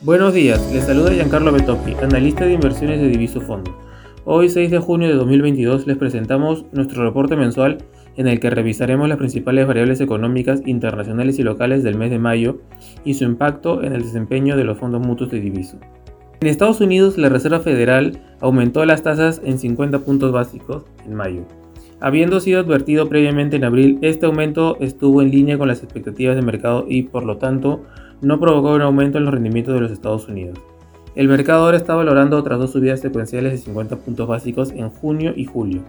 Buenos días, les saluda Giancarlo Betocchi, analista de inversiones de Diviso Fondo. Hoy 6 de junio de 2022 les presentamos nuestro reporte mensual en el que revisaremos las principales variables económicas internacionales y locales del mes de mayo y su impacto en el desempeño de los fondos mutuos de Diviso. En Estados Unidos, la Reserva Federal aumentó las tasas en 50 puntos básicos en mayo. Habiendo sido advertido previamente en abril, este aumento estuvo en línea con las expectativas de mercado y, por lo tanto, no provocó un aumento en los rendimientos de los Estados Unidos. El mercado ahora está valorando otras dos subidas secuenciales de 50 puntos básicos en junio y julio.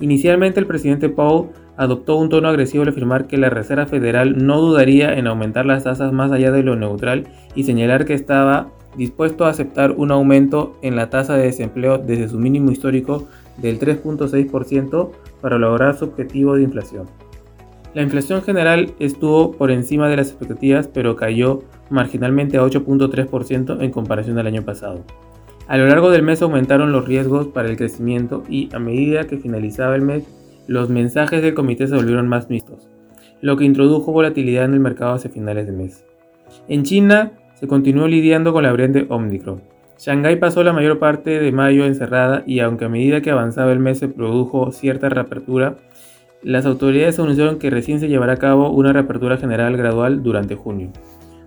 Inicialmente el presidente Powell adoptó un tono agresivo al afirmar que la Reserva Federal no dudaría en aumentar las tasas más allá de lo neutral y señalar que estaba dispuesto a aceptar un aumento en la tasa de desempleo desde su mínimo histórico del 3.6% para lograr su objetivo de inflación. La inflación general estuvo por encima de las expectativas, pero cayó marginalmente a 8.3% en comparación al año pasado. A lo largo del mes aumentaron los riesgos para el crecimiento y a medida que finalizaba el mes, los mensajes del comité se volvieron más mixtos, lo que introdujo volatilidad en el mercado hacia finales de mes. En China se continuó lidiando con la variante Omicron. Shanghái pasó la mayor parte de mayo encerrada y aunque a medida que avanzaba el mes se produjo cierta reapertura, las autoridades anunciaron que recién se llevará a cabo una reapertura general gradual durante junio.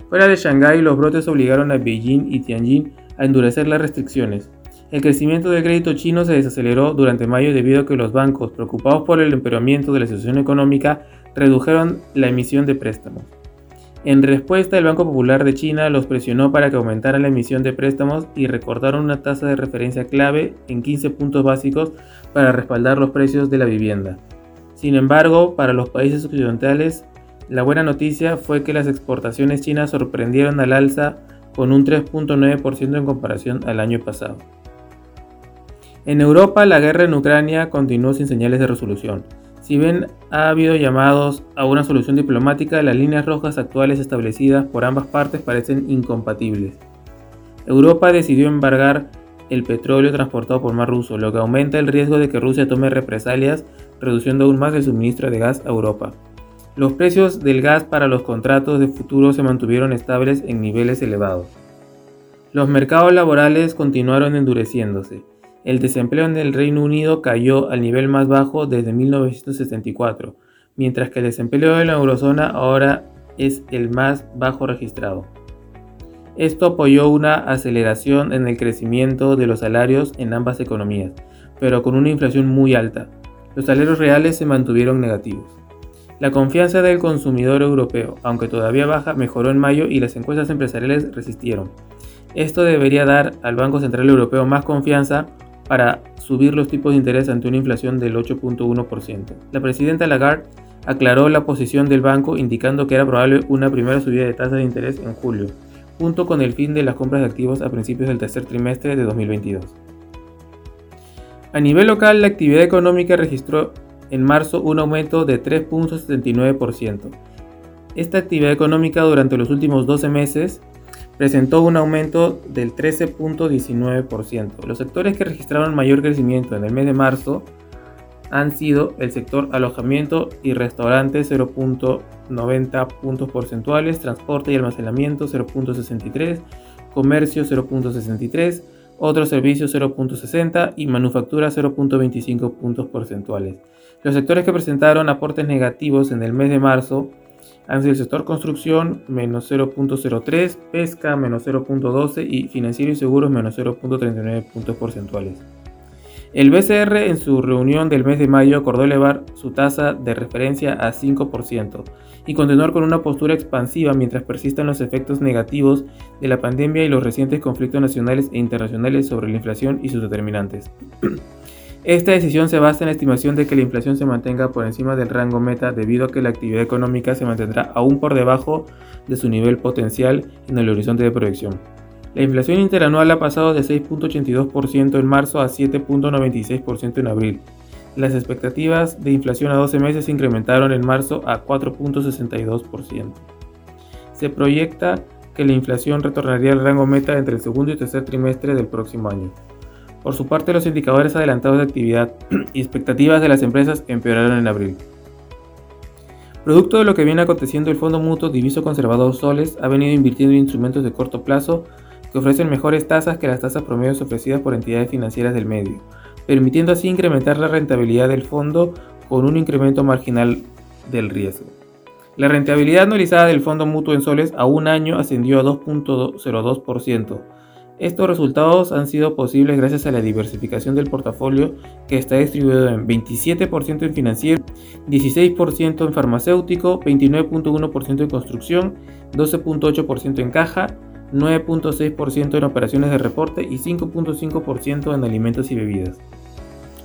Fuera de Shanghái, los brotes obligaron a Beijing y Tianjin a endurecer las restricciones. El crecimiento del crédito chino se desaceleró durante mayo debido a que los bancos, preocupados por el empeoramiento de la situación económica, redujeron la emisión de préstamos. En respuesta, el Banco Popular de China los presionó para que aumentaran la emisión de préstamos y recortaron una tasa de referencia clave en 15 puntos básicos para respaldar los precios de la vivienda. Sin embargo, para los países occidentales, la buena noticia fue que las exportaciones chinas sorprendieron al alza con un 3.9% en comparación al año pasado. En Europa, la guerra en Ucrania continuó sin señales de resolución. Si bien ha habido llamados a una solución diplomática, las líneas rojas actuales establecidas por ambas partes parecen incompatibles. Europa decidió embargar el petróleo transportado por mar ruso, lo que aumenta el riesgo de que Rusia tome represalias, reduciendo aún más el suministro de gas a Europa. Los precios del gas para los contratos de futuro se mantuvieron estables en niveles elevados. Los mercados laborales continuaron endureciéndose. El desempleo en el Reino Unido cayó al nivel más bajo desde 1964, mientras que el desempleo en la eurozona ahora es el más bajo registrado. Esto apoyó una aceleración en el crecimiento de los salarios en ambas economías, pero con una inflación muy alta. Los salarios reales se mantuvieron negativos. La confianza del consumidor europeo, aunque todavía baja, mejoró en mayo y las encuestas empresariales resistieron. Esto debería dar al Banco Central Europeo más confianza para subir los tipos de interés ante una inflación del 8.1%. La presidenta Lagarde aclaró la posición del banco indicando que era probable una primera subida de tasa de interés en julio, junto con el fin de las compras de activos a principios del tercer trimestre de 2022. A nivel local, la actividad económica registró en marzo un aumento de 3.79%. Esta actividad económica durante los últimos 12 meses presentó un aumento del 13.19%. Los sectores que registraron mayor crecimiento en el mes de marzo han sido el sector alojamiento y restaurantes 0.90 puntos porcentuales, transporte y almacenamiento 0.63, comercio 0.63, otros servicios 0.60 y manufactura 0.25 puntos porcentuales. Los sectores que presentaron aportes negativos en el mes de marzo han sido el sector construcción menos 0.03, pesca menos 0.12 y financiero y seguros menos 0.39 puntos porcentuales. El BCR en su reunión del mes de mayo acordó elevar su tasa de referencia a 5% y continuar con una postura expansiva mientras persistan los efectos negativos de la pandemia y los recientes conflictos nacionales e internacionales sobre la inflación y sus determinantes. Esta decisión se basa en la estimación de que la inflación se mantenga por encima del rango meta debido a que la actividad económica se mantendrá aún por debajo de su nivel potencial en el horizonte de proyección. La inflación interanual ha pasado de 6.82% en marzo a 7.96% en abril. Las expectativas de inflación a 12 meses se incrementaron en marzo a 4.62%. Se proyecta que la inflación retornaría al rango meta entre el segundo y tercer trimestre del próximo año. Por su parte, los indicadores adelantados de actividad y expectativas de las empresas empeoraron en abril. Producto de lo que viene aconteciendo, el Fondo Mutuo Diviso Conservador Soles ha venido invirtiendo en instrumentos de corto plazo que ofrecen mejores tasas que las tasas promedios ofrecidas por entidades financieras del medio, permitiendo así incrementar la rentabilidad del fondo con un incremento marginal del riesgo. La rentabilidad anualizada del fondo mutuo en soles a un año ascendió a 2.02%. Estos resultados han sido posibles gracias a la diversificación del portafolio que está distribuido en 27% en financiero, 16% en farmacéutico, 29.1% en construcción, 12.8% en caja, 9.6% en operaciones de reporte y 5.5% en alimentos y bebidas.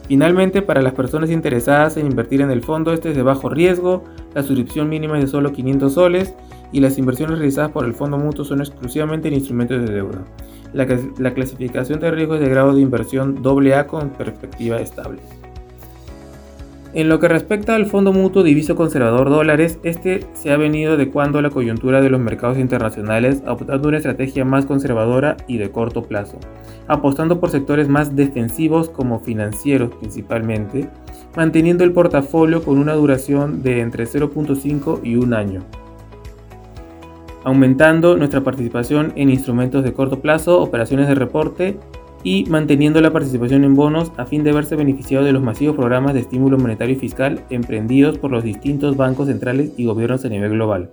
Finalmente, para las personas interesadas en invertir en el fondo, este es de bajo riesgo, la suscripción mínima es de solo 500 soles y las inversiones realizadas por el fondo mutuo son exclusivamente en instrumentos de deuda. La, la clasificación de riesgo es de grado de inversión AA con perspectiva estable. En lo que respecta al Fondo Mutuo Diviso Conservador Dólares, este se ha venido adecuando a la coyuntura de los mercados internacionales, adoptando una estrategia más conservadora y de corto plazo, apostando por sectores más defensivos como financieros principalmente, manteniendo el portafolio con una duración de entre 0.5 y 1 año aumentando nuestra participación en instrumentos de corto plazo, operaciones de reporte y manteniendo la participación en bonos a fin de verse beneficiado de los masivos programas de estímulo monetario y fiscal emprendidos por los distintos bancos centrales y gobiernos a nivel global.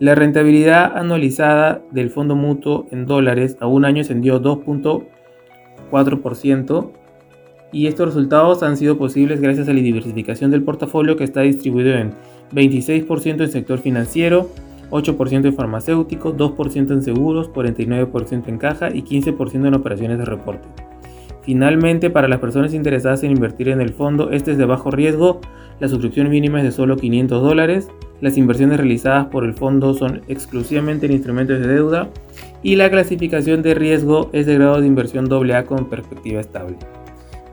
La rentabilidad anualizada del fondo mutuo en dólares a un año ascendió 2.4% y estos resultados han sido posibles gracias a la diversificación del portafolio que está distribuido en 26% en sector financiero, 8% en farmacéutico, 2% en seguros, 49% en caja y 15% en operaciones de reporte. Finalmente, para las personas interesadas en invertir en el fondo, este es de bajo riesgo, la suscripción mínima es de solo 500 dólares, las inversiones realizadas por el fondo son exclusivamente en instrumentos de deuda y la clasificación de riesgo es de grado de inversión AA con perspectiva estable.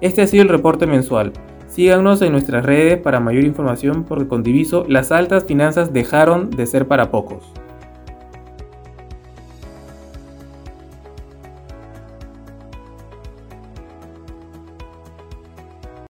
Este ha sido el reporte mensual. Síganos en nuestras redes para mayor información porque con Diviso las altas finanzas dejaron de ser para pocos.